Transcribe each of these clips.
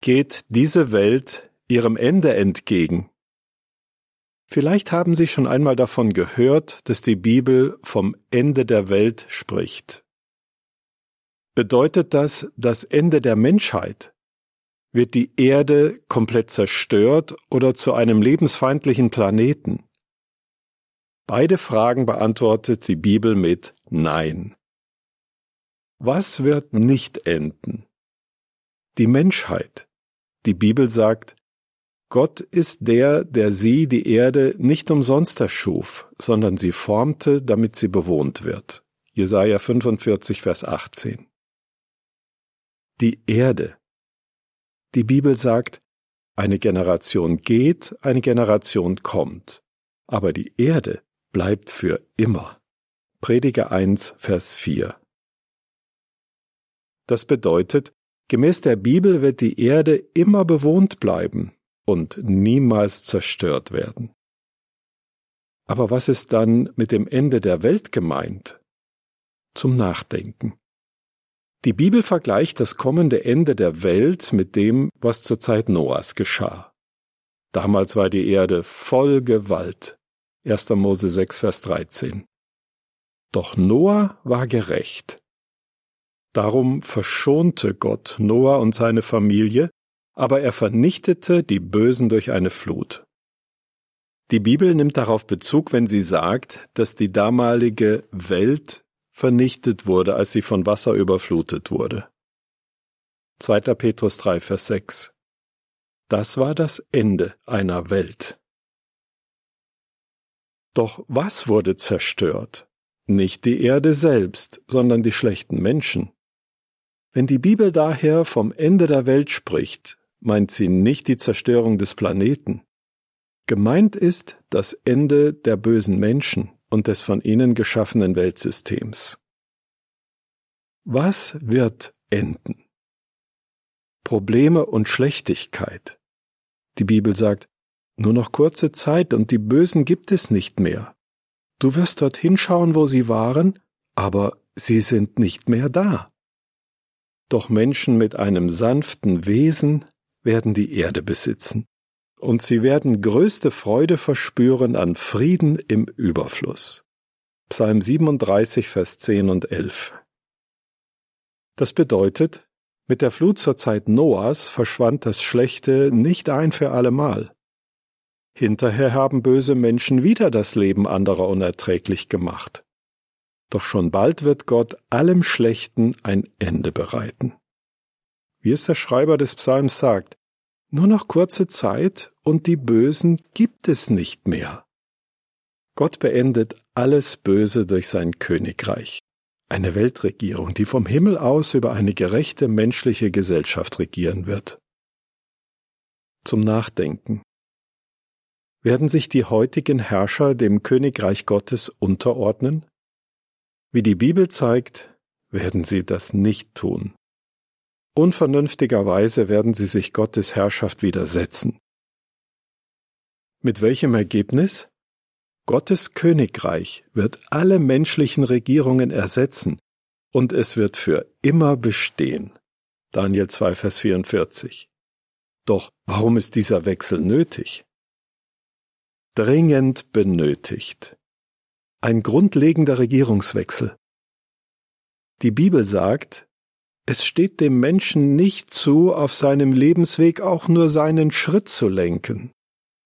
geht diese Welt ihrem Ende entgegen. Vielleicht haben Sie schon einmal davon gehört, dass die Bibel vom Ende der Welt spricht. Bedeutet das das Ende der Menschheit? Wird die Erde komplett zerstört oder zu einem lebensfeindlichen Planeten? Beide Fragen beantwortet die Bibel mit Nein. Was wird nicht enden? Die Menschheit. Die Bibel sagt, Gott ist der, der sie, die Erde, nicht umsonst erschuf, sondern sie formte, damit sie bewohnt wird. Jesaja 45, Vers 18. Die Erde. Die Bibel sagt, eine Generation geht, eine Generation kommt, aber die Erde bleibt für immer. Prediger 1, Vers 4. Das bedeutet, Gemäß der Bibel wird die Erde immer bewohnt bleiben und niemals zerstört werden. Aber was ist dann mit dem Ende der Welt gemeint? Zum Nachdenken. Die Bibel vergleicht das kommende Ende der Welt mit dem, was zur Zeit Noahs geschah. Damals war die Erde voll Gewalt. 1. Mose 6, Vers 13. Doch Noah war gerecht. Darum verschonte Gott Noah und seine Familie, aber er vernichtete die Bösen durch eine Flut. Die Bibel nimmt darauf Bezug, wenn sie sagt, dass die damalige Welt vernichtet wurde, als sie von Wasser überflutet wurde. 2. Petrus 3, Vers 6. Das war das Ende einer Welt. Doch was wurde zerstört? Nicht die Erde selbst, sondern die schlechten Menschen. Wenn die Bibel daher vom Ende der Welt spricht, meint sie nicht die Zerstörung des Planeten. Gemeint ist das Ende der bösen Menschen und des von ihnen geschaffenen Weltsystems. Was wird enden? Probleme und Schlechtigkeit. Die Bibel sagt, nur noch kurze Zeit und die Bösen gibt es nicht mehr. Du wirst dorthin schauen, wo sie waren, aber sie sind nicht mehr da. Doch Menschen mit einem sanften Wesen werden die Erde besitzen, und sie werden größte Freude verspüren an Frieden im Überfluss. Psalm 37, Vers 10 und 11. Das bedeutet, mit der Flut zur Zeit Noahs verschwand das Schlechte nicht ein für allemal. Hinterher haben böse Menschen wieder das Leben anderer unerträglich gemacht. Doch schon bald wird Gott allem Schlechten ein Ende bereiten. Wie es der Schreiber des Psalms sagt, nur noch kurze Zeit und die Bösen gibt es nicht mehr. Gott beendet alles Böse durch sein Königreich, eine Weltregierung, die vom Himmel aus über eine gerechte menschliche Gesellschaft regieren wird. Zum Nachdenken. Werden sich die heutigen Herrscher dem Königreich Gottes unterordnen? Wie die Bibel zeigt, werden sie das nicht tun. Unvernünftigerweise werden sie sich Gottes Herrschaft widersetzen. Mit welchem Ergebnis? Gottes Königreich wird alle menschlichen Regierungen ersetzen und es wird für immer bestehen. Daniel 2, Vers 44. Doch warum ist dieser Wechsel nötig? Dringend benötigt. Ein grundlegender Regierungswechsel. Die Bibel sagt, es steht dem Menschen nicht zu, auf seinem Lebensweg auch nur seinen Schritt zu lenken.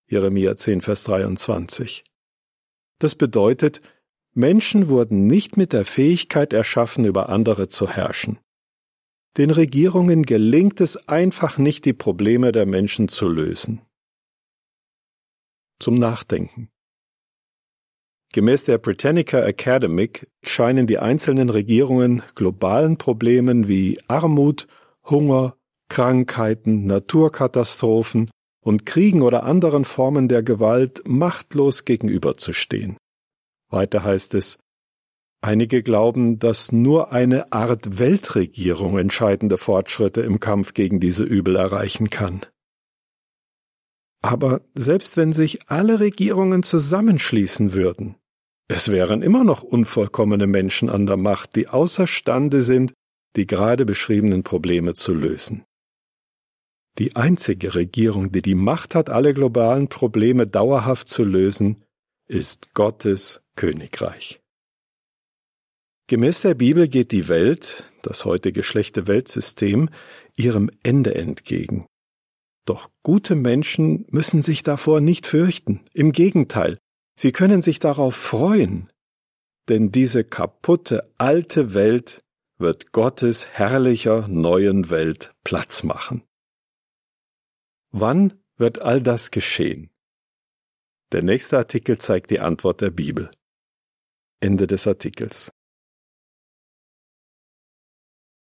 Jeremia 10, Vers 23. Das bedeutet, Menschen wurden nicht mit der Fähigkeit erschaffen, über andere zu herrschen. Den Regierungen gelingt es einfach nicht, die Probleme der Menschen zu lösen. Zum Nachdenken. Gemäß der Britannica Academic scheinen die einzelnen Regierungen globalen Problemen wie Armut, Hunger, Krankheiten, Naturkatastrophen und Kriegen oder anderen Formen der Gewalt machtlos gegenüberzustehen. Weiter heißt es, Einige glauben, dass nur eine Art Weltregierung entscheidende Fortschritte im Kampf gegen diese Übel erreichen kann. Aber selbst wenn sich alle Regierungen zusammenschließen würden, es wären immer noch unvollkommene Menschen an der Macht, die außerstande sind, die gerade beschriebenen Probleme zu lösen. Die einzige Regierung, die die Macht hat, alle globalen Probleme dauerhaft zu lösen, ist Gottes Königreich. Gemäß der Bibel geht die Welt, das heutige schlechte Weltsystem, ihrem Ende entgegen. Doch gute Menschen müssen sich davor nicht fürchten, im Gegenteil, sie können sich darauf freuen, denn diese kaputte alte Welt wird Gottes herrlicher neuen Welt Platz machen. Wann wird all das geschehen? Der nächste Artikel zeigt die Antwort der Bibel. Ende des Artikels.